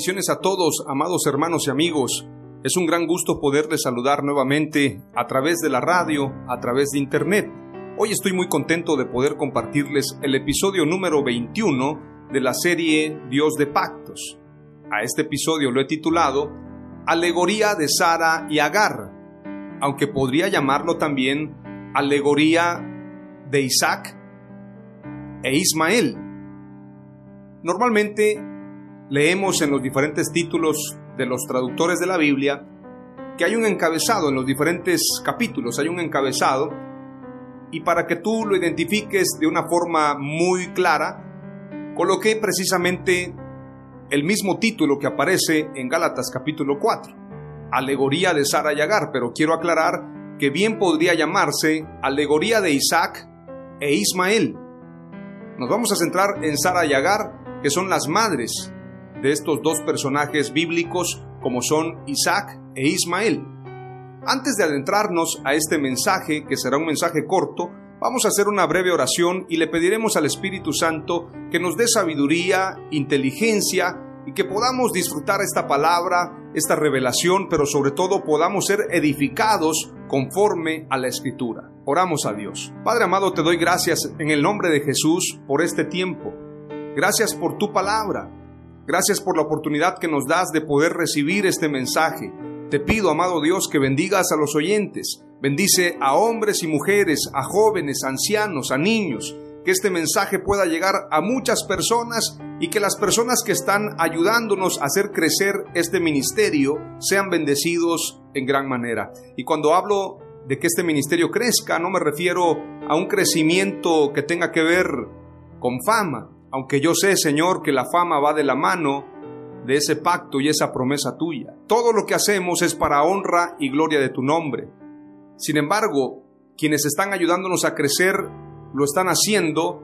Bendiciones a todos, amados hermanos y amigos. Es un gran gusto poderles saludar nuevamente a través de la radio, a través de internet. Hoy estoy muy contento de poder compartirles el episodio número 21 de la serie Dios de Pactos. A este episodio lo he titulado Alegoría de Sara y Agar, aunque podría llamarlo también Alegoría de Isaac e Ismael. Normalmente leemos en los diferentes títulos de los traductores de la Biblia que hay un encabezado en los diferentes capítulos, hay un encabezado, y para que tú lo identifiques de una forma muy clara, coloqué precisamente el mismo título que aparece en Gálatas capítulo 4, Alegoría de Sara y Agar, pero quiero aclarar que bien podría llamarse Alegoría de Isaac e Ismael. Nos vamos a centrar en Sara y Agar, que son las madres de estos dos personajes bíblicos como son Isaac e Ismael. Antes de adentrarnos a este mensaje, que será un mensaje corto, vamos a hacer una breve oración y le pediremos al Espíritu Santo que nos dé sabiduría, inteligencia y que podamos disfrutar esta palabra, esta revelación, pero sobre todo podamos ser edificados conforme a la Escritura. Oramos a Dios. Padre amado, te doy gracias en el nombre de Jesús por este tiempo. Gracias por tu palabra. Gracias por la oportunidad que nos das de poder recibir este mensaje. Te pido, amado Dios, que bendigas a los oyentes. Bendice a hombres y mujeres, a jóvenes, ancianos, a niños. Que este mensaje pueda llegar a muchas personas y que las personas que están ayudándonos a hacer crecer este ministerio sean bendecidos en gran manera. Y cuando hablo de que este ministerio crezca, no me refiero a un crecimiento que tenga que ver con fama, aunque yo sé, Señor, que la fama va de la mano de ese pacto y esa promesa tuya. Todo lo que hacemos es para honra y gloria de tu nombre. Sin embargo, quienes están ayudándonos a crecer lo están haciendo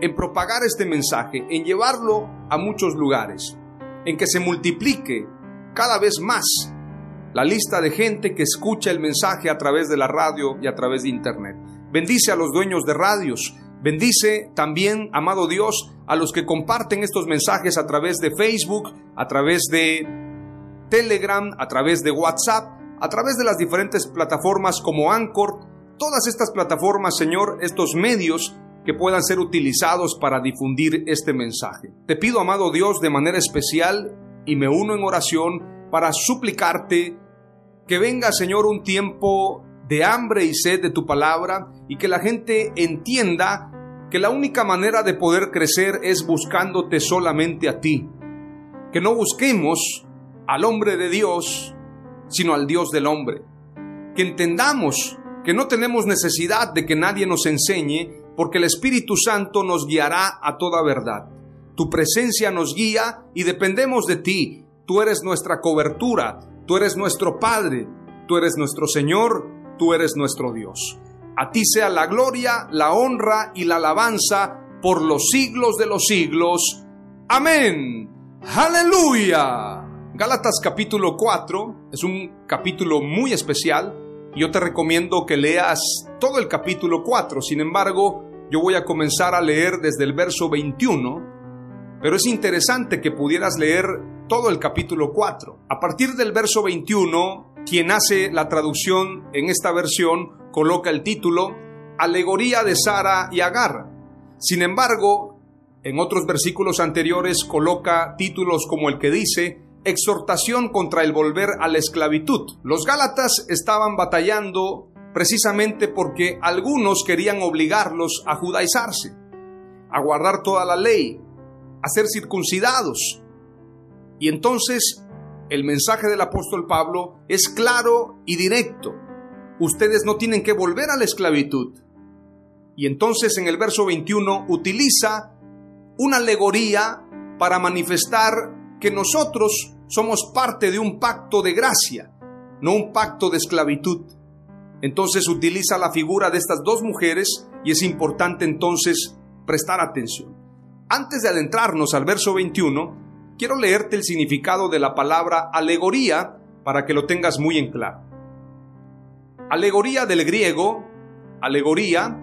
en propagar este mensaje, en llevarlo a muchos lugares, en que se multiplique cada vez más la lista de gente que escucha el mensaje a través de la radio y a través de internet. Bendice a los dueños de radios, Bendice también, amado Dios, a los que comparten estos mensajes a través de Facebook, a través de Telegram, a través de WhatsApp, a través de las diferentes plataformas como Anchor, todas estas plataformas, Señor, estos medios que puedan ser utilizados para difundir este mensaje. Te pido, amado Dios, de manera especial y me uno en oración para suplicarte que venga, Señor, un tiempo de hambre y sed de tu palabra y que la gente entienda que la única manera de poder crecer es buscándote solamente a ti. Que no busquemos al hombre de Dios, sino al Dios del hombre. Que entendamos que no tenemos necesidad de que nadie nos enseñe, porque el Espíritu Santo nos guiará a toda verdad. Tu presencia nos guía y dependemos de ti. Tú eres nuestra cobertura, tú eres nuestro Padre, tú eres nuestro Señor tú eres nuestro Dios. A ti sea la gloria, la honra y la alabanza por los siglos de los siglos. Amén. Aleluya. Gálatas capítulo 4 es un capítulo muy especial. Yo te recomiendo que leas todo el capítulo 4. Sin embargo, yo voy a comenzar a leer desde el verso 21. Pero es interesante que pudieras leer todo el capítulo 4. A partir del verso 21, quien hace la traducción en esta versión coloca el título Alegoría de Sara y Agar. Sin embargo, en otros versículos anteriores coloca títulos como el que dice Exhortación contra el volver a la esclavitud. Los Gálatas estaban batallando precisamente porque algunos querían obligarlos a judaizarse, a guardar toda la ley, a ser circuncidados. Y entonces el mensaje del apóstol Pablo es claro y directo. Ustedes no tienen que volver a la esclavitud. Y entonces en el verso 21 utiliza una alegoría para manifestar que nosotros somos parte de un pacto de gracia, no un pacto de esclavitud. Entonces utiliza la figura de estas dos mujeres y es importante entonces prestar atención. Antes de adentrarnos al verso 21, quiero leerte el significado de la palabra alegoría para que lo tengas muy en claro. Alegoría del griego, alegoría,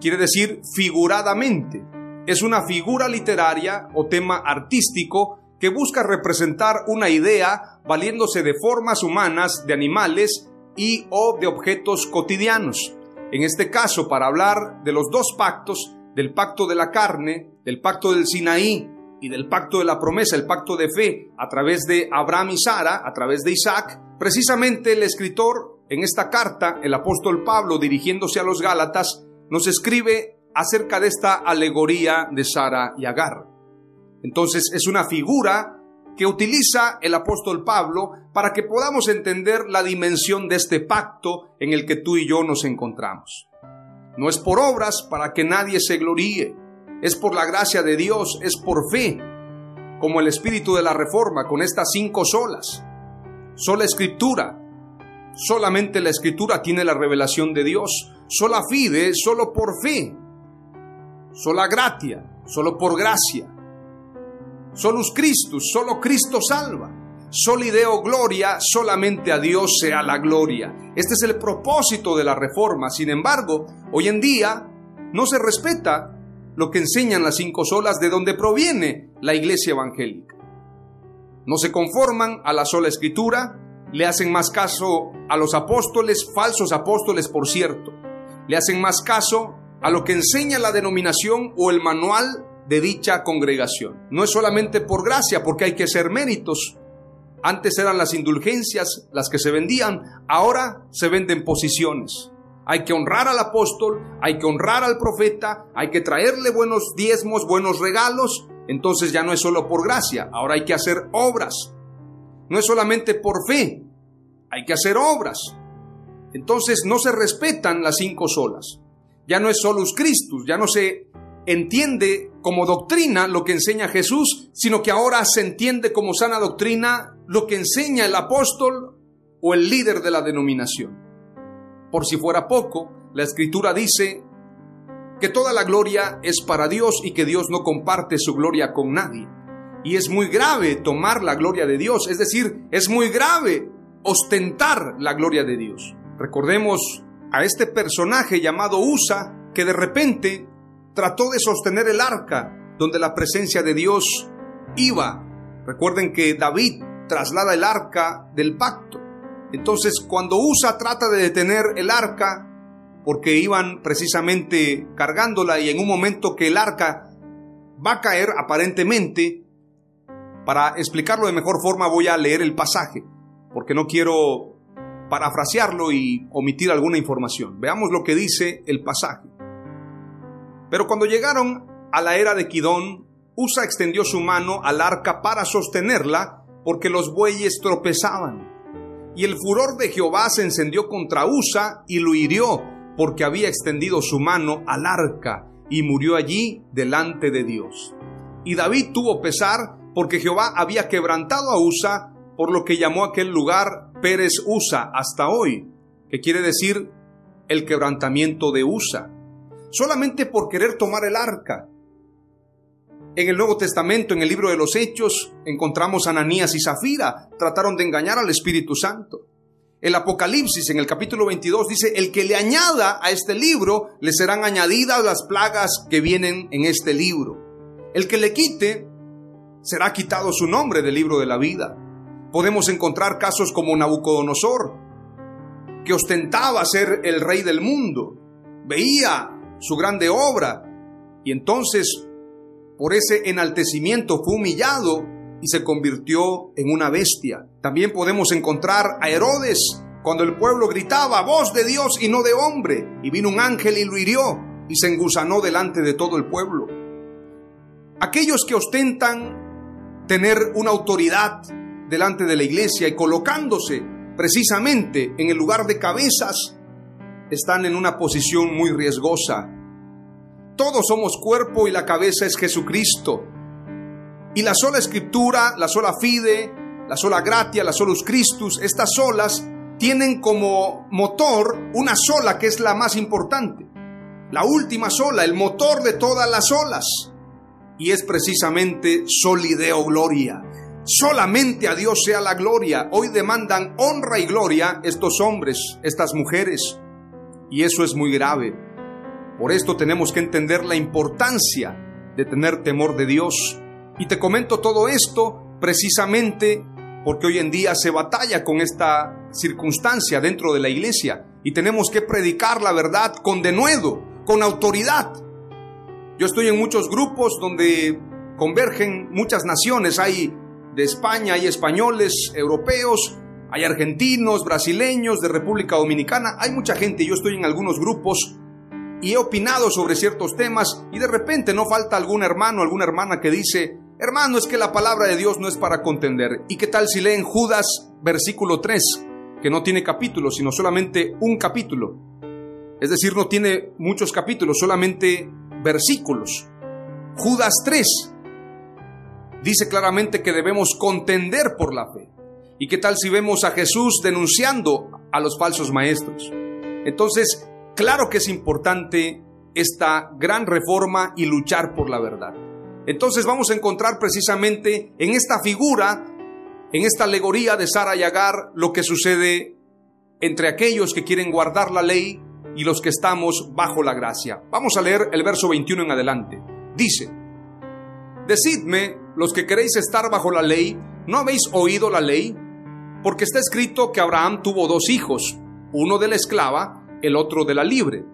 quiere decir figuradamente. Es una figura literaria o tema artístico que busca representar una idea valiéndose de formas humanas, de animales y o de objetos cotidianos. En este caso, para hablar de los dos pactos, del pacto de la carne, del pacto del Sinaí y del pacto de la promesa, el pacto de fe, a través de Abraham y Sara, a través de Isaac, precisamente el escritor en esta carta, el apóstol Pablo, dirigiéndose a los Gálatas, nos escribe acerca de esta alegoría de Sara y Agar. Entonces es una figura que utiliza el apóstol Pablo para que podamos entender la dimensión de este pacto en el que tú y yo nos encontramos. No es por obras para que nadie se gloríe, es por la gracia de Dios, es por fe, como el espíritu de la reforma con estas cinco solas. Sola escritura, solamente la escritura tiene la revelación de Dios, sola fide, solo por fe, sola gratia, solo por gracia Solus Christus, solo Cristo salva. Solideo gloria, solamente a Dios sea la gloria. Este es el propósito de la reforma. Sin embargo, hoy en día no se respeta lo que enseñan las cinco solas de donde proviene la iglesia evangélica. No se conforman a la sola escritura, le hacen más caso a los apóstoles, falsos apóstoles por cierto, le hacen más caso a lo que enseña la denominación o el manual de dicha congregación. No es solamente por gracia, porque hay que ser méritos. Antes eran las indulgencias las que se vendían, ahora se venden posiciones. Hay que honrar al apóstol, hay que honrar al profeta, hay que traerle buenos diezmos, buenos regalos. Entonces ya no es solo por gracia, ahora hay que hacer obras. No es solamente por fe, hay que hacer obras. Entonces no se respetan las cinco solas. Ya no es solus Christus, ya no se entiende como doctrina lo que enseña Jesús, sino que ahora se entiende como sana doctrina lo que enseña el apóstol o el líder de la denominación. Por si fuera poco, la escritura dice que toda la gloria es para Dios y que Dios no comparte su gloria con nadie. Y es muy grave tomar la gloria de Dios, es decir, es muy grave ostentar la gloria de Dios. Recordemos a este personaje llamado Usa que de repente trató de sostener el arca donde la presencia de Dios iba. Recuerden que David traslada el arca del pacto. Entonces, cuando Usa trata de detener el arca, porque iban precisamente cargándola y en un momento que el arca va a caer aparentemente, para explicarlo de mejor forma voy a leer el pasaje, porque no quiero parafrasearlo y omitir alguna información. Veamos lo que dice el pasaje. Pero cuando llegaron a la era de Kidón, Usa extendió su mano al arca para sostenerla, porque los bueyes tropezaban. Y el furor de Jehová se encendió contra Usa y lo hirió, porque había extendido su mano al arca, y murió allí delante de Dios. Y David tuvo pesar, porque Jehová había quebrantado a Usa, por lo que llamó aquel lugar Pérez Usa hasta hoy, que quiere decir el quebrantamiento de Usa solamente por querer tomar el arca. En el Nuevo Testamento, en el libro de los Hechos, encontramos a Ananías y Zafira, trataron de engañar al Espíritu Santo. El Apocalipsis en el capítulo 22 dice, el que le añada a este libro, le serán añadidas las plagas que vienen en este libro. El que le quite, será quitado su nombre del libro de la vida. Podemos encontrar casos como Nabucodonosor, que ostentaba ser el rey del mundo, veía su grande obra y entonces por ese enaltecimiento fue humillado y se convirtió en una bestia. También podemos encontrar a Herodes cuando el pueblo gritaba, voz de Dios y no de hombre, y vino un ángel y lo hirió y se engusanó delante de todo el pueblo. Aquellos que ostentan tener una autoridad delante de la iglesia y colocándose precisamente en el lugar de cabezas, están en una posición muy riesgosa. Todos somos cuerpo y la cabeza es Jesucristo. Y la sola escritura, la sola fide, la sola gratia, la solus Christus, estas solas tienen como motor una sola que es la más importante. La última sola, el motor de todas las olas. Y es precisamente solideo gloria. Solamente a Dios sea la gloria. Hoy demandan honra y gloria estos hombres, estas mujeres. Y eso es muy grave. Por esto tenemos que entender la importancia de tener temor de Dios. Y te comento todo esto precisamente porque hoy en día se batalla con esta circunstancia dentro de la iglesia y tenemos que predicar la verdad con denuedo, con autoridad. Yo estoy en muchos grupos donde convergen muchas naciones, hay de España, hay españoles, europeos, hay argentinos, brasileños, de República Dominicana, hay mucha gente, yo estoy en algunos grupos y he opinado sobre ciertos temas y de repente no falta algún hermano, alguna hermana que dice, hermano, es que la palabra de Dios no es para contender. ¿Y qué tal si leen Judas versículo 3, que no tiene capítulo, sino solamente un capítulo? Es decir, no tiene muchos capítulos, solamente versículos. Judas 3 dice claramente que debemos contender por la fe. ¿Y qué tal si vemos a Jesús denunciando a los falsos maestros? Entonces, claro que es importante esta gran reforma y luchar por la verdad. Entonces vamos a encontrar precisamente en esta figura, en esta alegoría de Sara y Agar, lo que sucede entre aquellos que quieren guardar la ley y los que estamos bajo la gracia. Vamos a leer el verso 21 en adelante. Dice, Decidme, los que queréis estar bajo la ley, ¿no habéis oído la ley? Porque está escrito que Abraham tuvo dos hijos, uno de la esclava, el otro de la libre.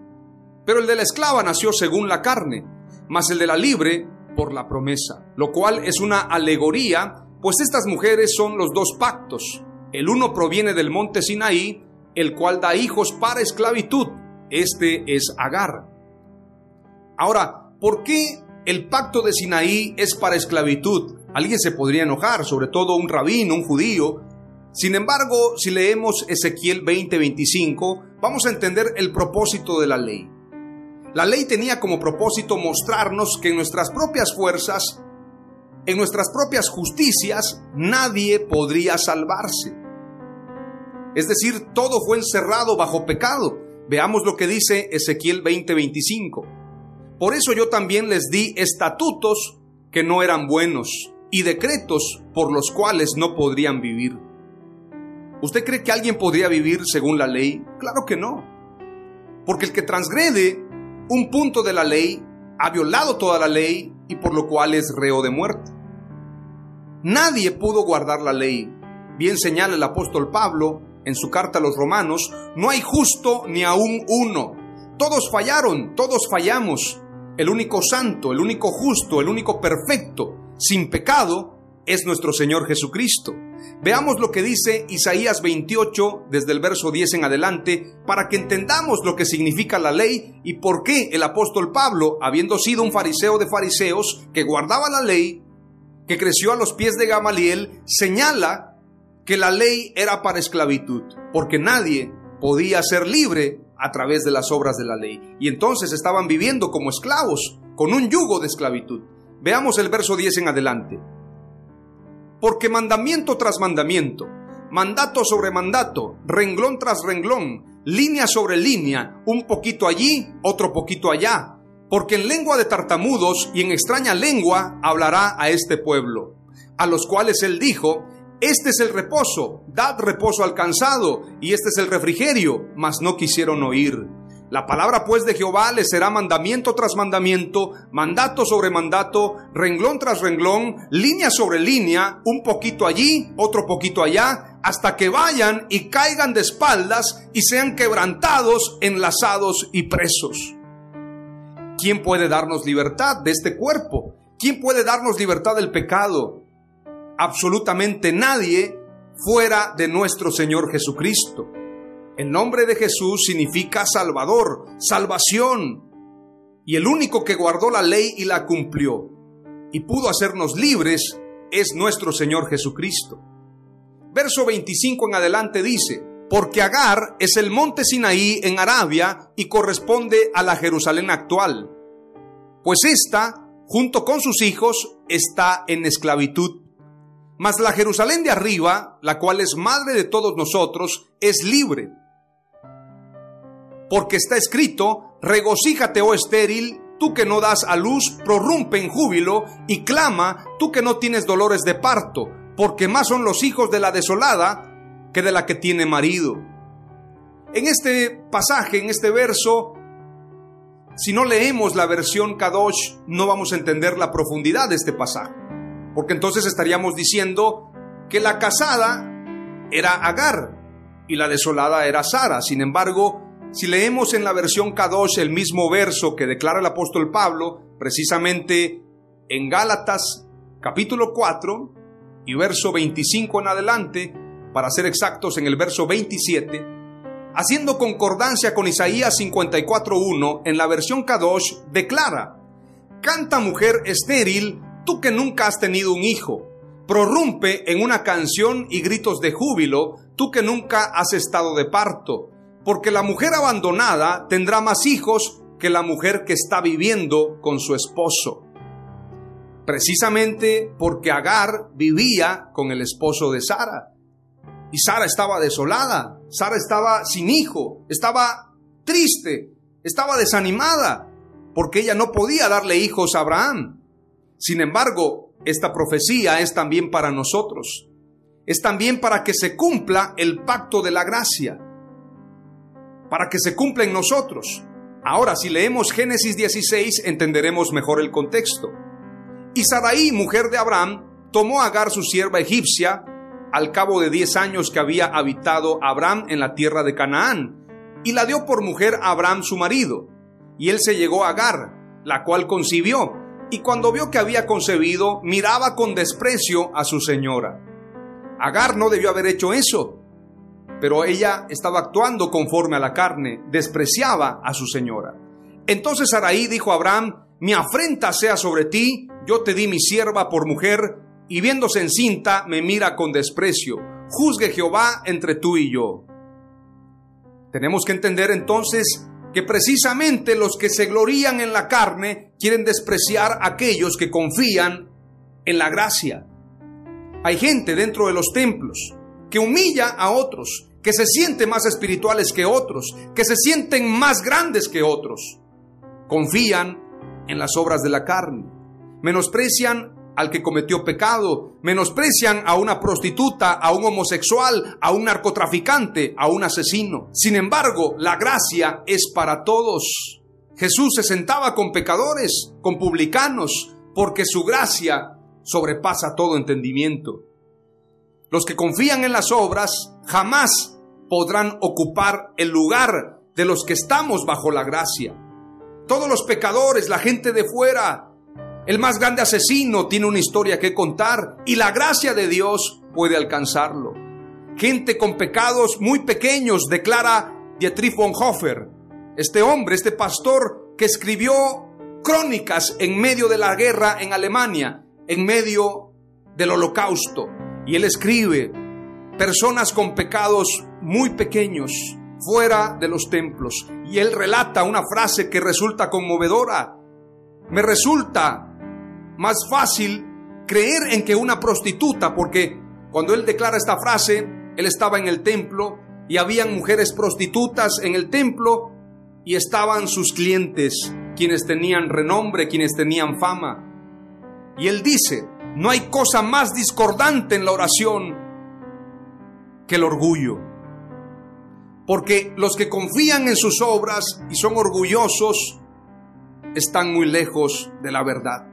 Pero el de la esclava nació según la carne, mas el de la libre por la promesa, lo cual es una alegoría, pues estas mujeres son los dos pactos. El uno proviene del monte Sinaí, el cual da hijos para esclavitud. Este es Agar. Ahora, ¿por qué el pacto de Sinaí es para esclavitud? Alguien se podría enojar, sobre todo un rabino, un judío, sin embargo, si leemos Ezequiel 20:25, vamos a entender el propósito de la ley. La ley tenía como propósito mostrarnos que en nuestras propias fuerzas, en nuestras propias justicias, nadie podría salvarse. Es decir, todo fue encerrado bajo pecado. Veamos lo que dice Ezequiel 20:25. Por eso yo también les di estatutos que no eran buenos y decretos por los cuales no podrían vivir. ¿Usted cree que alguien podría vivir según la ley? Claro que no. Porque el que transgrede un punto de la ley ha violado toda la ley y por lo cual es reo de muerte. Nadie pudo guardar la ley. Bien señala el apóstol Pablo en su carta a los romanos, no hay justo ni aún uno. Todos fallaron, todos fallamos. El único santo, el único justo, el único perfecto, sin pecado, es nuestro Señor Jesucristo. Veamos lo que dice Isaías 28 desde el verso 10 en adelante para que entendamos lo que significa la ley y por qué el apóstol Pablo, habiendo sido un fariseo de fariseos que guardaba la ley, que creció a los pies de Gamaliel, señala que la ley era para esclavitud, porque nadie podía ser libre a través de las obras de la ley. Y entonces estaban viviendo como esclavos, con un yugo de esclavitud. Veamos el verso 10 en adelante. Porque mandamiento tras mandamiento, mandato sobre mandato, renglón tras renglón, línea sobre línea, un poquito allí, otro poquito allá, porque en lengua de tartamudos y en extraña lengua hablará a este pueblo, a los cuales él dijo, este es el reposo, dad reposo al cansado, y este es el refrigerio, mas no quisieron oír. La palabra pues de Jehová le será mandamiento tras mandamiento, mandato sobre mandato, renglón tras renglón, línea sobre línea, un poquito allí, otro poquito allá, hasta que vayan y caigan de espaldas y sean quebrantados, enlazados y presos. ¿Quién puede darnos libertad de este cuerpo? ¿Quién puede darnos libertad del pecado? Absolutamente nadie fuera de nuestro Señor Jesucristo. El nombre de Jesús significa Salvador, salvación. Y el único que guardó la ley y la cumplió y pudo hacernos libres es nuestro Señor Jesucristo. Verso 25 en adelante dice, porque Agar es el monte Sinaí en Arabia y corresponde a la Jerusalén actual, pues ésta, junto con sus hijos, está en esclavitud. Mas la Jerusalén de arriba, la cual es madre de todos nosotros, es libre. Porque está escrito, regocíjate, oh estéril, tú que no das a luz, prorrumpe en júbilo y clama, tú que no tienes dolores de parto, porque más son los hijos de la desolada que de la que tiene marido. En este pasaje, en este verso, si no leemos la versión Kadosh, no vamos a entender la profundidad de este pasaje porque entonces estaríamos diciendo que la casada era Agar y la desolada era Sara. Sin embargo, si leemos en la versión Kadosh el mismo verso que declara el apóstol Pablo, precisamente en Gálatas capítulo 4 y verso 25 en adelante, para ser exactos en el verso 27, haciendo concordancia con Isaías 54.1, en la versión Kadosh declara, Canta mujer estéril tú que nunca has tenido un hijo, prorrumpe en una canción y gritos de júbilo, tú que nunca has estado de parto, porque la mujer abandonada tendrá más hijos que la mujer que está viviendo con su esposo. Precisamente porque Agar vivía con el esposo de Sara. Y Sara estaba desolada, Sara estaba sin hijo, estaba triste, estaba desanimada, porque ella no podía darle hijos a Abraham. Sin embargo, esta profecía es también para nosotros. Es también para que se cumpla el pacto de la gracia. Para que se cumpla en nosotros. Ahora, si leemos Génesis 16, entenderemos mejor el contexto. Y Sarai, mujer de Abraham, tomó a Agar su sierva egipcia al cabo de diez años que había habitado Abraham en la tierra de Canaán, y la dio por mujer a Abraham su marido. Y él se llegó a Agar, la cual concibió, y cuando vio que había concebido, miraba con desprecio a su señora. Agar no debió haber hecho eso, pero ella estaba actuando conforme a la carne, despreciaba a su señora. Entonces Araí dijo a Abraham, mi afrenta sea sobre ti, yo te di mi sierva por mujer, y viéndose encinta me mira con desprecio. Juzgue Jehová entre tú y yo. Tenemos que entender entonces que precisamente los que se glorían en la carne quieren despreciar a aquellos que confían en la gracia. Hay gente dentro de los templos que humilla a otros, que se sienten más espirituales que otros, que se sienten más grandes que otros. Confían en las obras de la carne, menosprecian al que cometió pecado, menosprecian a una prostituta, a un homosexual, a un narcotraficante, a un asesino. Sin embargo, la gracia es para todos. Jesús se sentaba con pecadores, con publicanos, porque su gracia sobrepasa todo entendimiento. Los que confían en las obras jamás podrán ocupar el lugar de los que estamos bajo la gracia. Todos los pecadores, la gente de fuera, el más grande asesino tiene una historia que contar y la gracia de Dios puede alcanzarlo. Gente con pecados muy pequeños, declara Dietrich Bonhoeffer, este hombre, este pastor que escribió crónicas en medio de la guerra en Alemania, en medio del holocausto. Y él escribe, personas con pecados muy pequeños, fuera de los templos. Y él relata una frase que resulta conmovedora. Me resulta más fácil creer en que una prostituta, porque cuando él declara esta frase, él estaba en el templo y habían mujeres prostitutas en el templo y estaban sus clientes, quienes tenían renombre, quienes tenían fama. Y él dice, no hay cosa más discordante en la oración que el orgullo. Porque los que confían en sus obras y son orgullosos están muy lejos de la verdad.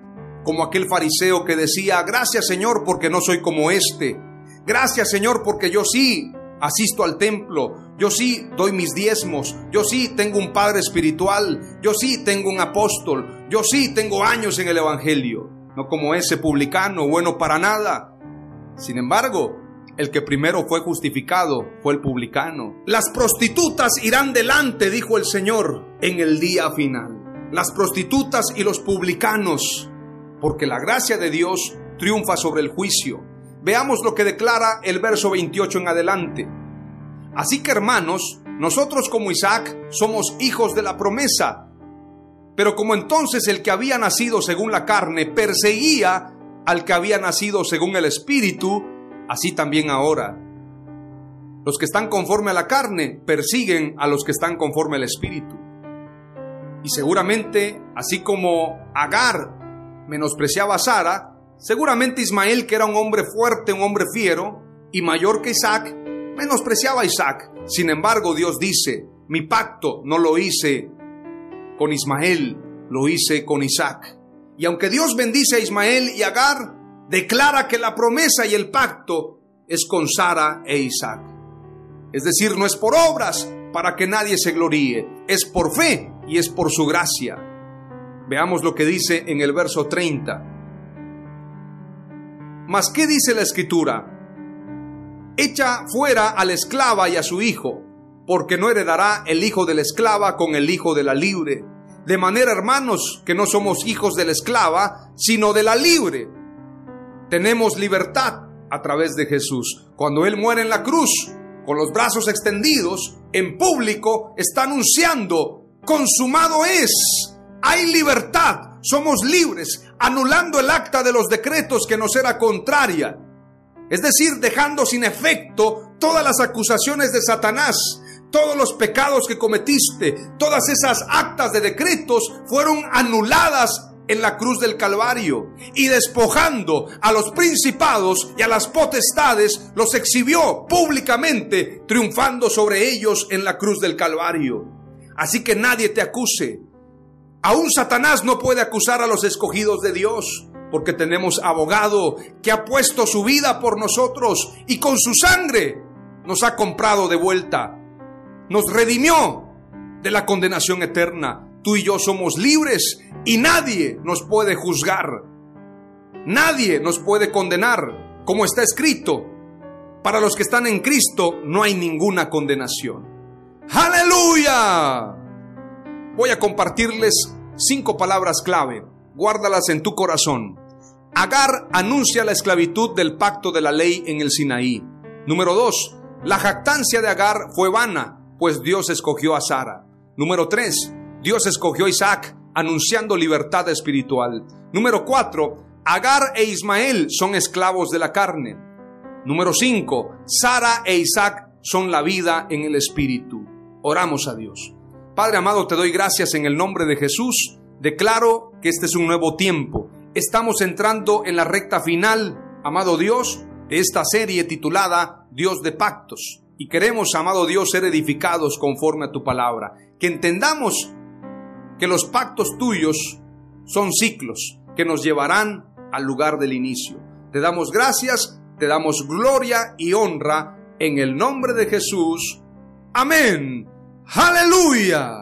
Como aquel fariseo que decía, gracias Señor porque no soy como este. Gracias Señor porque yo sí asisto al templo, yo sí doy mis diezmos, yo sí tengo un padre espiritual, yo sí tengo un apóstol, yo sí tengo años en el Evangelio, no como ese publicano bueno para nada. Sin embargo, el que primero fue justificado fue el publicano. Las prostitutas irán delante, dijo el Señor, en el día final. Las prostitutas y los publicanos, porque la gracia de Dios triunfa sobre el juicio. Veamos lo que declara el verso 28 en adelante. Así que hermanos, nosotros como Isaac somos hijos de la promesa. Pero como entonces el que había nacido según la carne perseguía al que había nacido según el Espíritu, así también ahora. Los que están conforme a la carne persiguen a los que están conforme al Espíritu. Y seguramente, así como Agar menospreciaba a Sara, Seguramente Ismael, que era un hombre fuerte, un hombre fiero y mayor que Isaac, menospreciaba a Isaac. Sin embargo, Dios dice, mi pacto no lo hice con Ismael, lo hice con Isaac. Y aunque Dios bendice a Ismael y Agar, declara que la promesa y el pacto es con Sara e Isaac. Es decir, no es por obras para que nadie se gloríe, es por fe y es por su gracia. Veamos lo que dice en el verso 30. Mas, ¿qué dice la escritura? Echa fuera a la esclava y a su hijo, porque no heredará el hijo de la esclava con el hijo de la libre. De manera, hermanos, que no somos hijos de la esclava, sino de la libre. Tenemos libertad a través de Jesús. Cuando Él muere en la cruz, con los brazos extendidos, en público, está anunciando, consumado es, hay libertad somos libres, anulando el acta de los decretos que nos era contraria. Es decir, dejando sin efecto todas las acusaciones de Satanás, todos los pecados que cometiste, todas esas actas de decretos fueron anuladas en la cruz del Calvario y despojando a los principados y a las potestades, los exhibió públicamente, triunfando sobre ellos en la cruz del Calvario. Así que nadie te acuse, Aún Satanás no puede acusar a los escogidos de Dios, porque tenemos abogado que ha puesto su vida por nosotros y con su sangre nos ha comprado de vuelta. Nos redimió de la condenación eterna. Tú y yo somos libres y nadie nos puede juzgar. Nadie nos puede condenar, como está escrito. Para los que están en Cristo no hay ninguna condenación. Aleluya voy a compartirles cinco palabras clave. Guárdalas en tu corazón. Agar anuncia la esclavitud del pacto de la ley en el Sinaí. Número dos, la jactancia de Agar fue vana, pues Dios escogió a Sara. Número tres, Dios escogió a Isaac, anunciando libertad espiritual. Número cuatro, Agar e Ismael son esclavos de la carne. Número cinco, Sara e Isaac son la vida en el espíritu. Oramos a Dios. Padre amado, te doy gracias en el nombre de Jesús. Declaro que este es un nuevo tiempo. Estamos entrando en la recta final, amado Dios, de esta serie titulada Dios de pactos. Y queremos, amado Dios, ser edificados conforme a tu palabra. Que entendamos que los pactos tuyos son ciclos que nos llevarán al lugar del inicio. Te damos gracias, te damos gloria y honra en el nombre de Jesús. Amén Aleluya.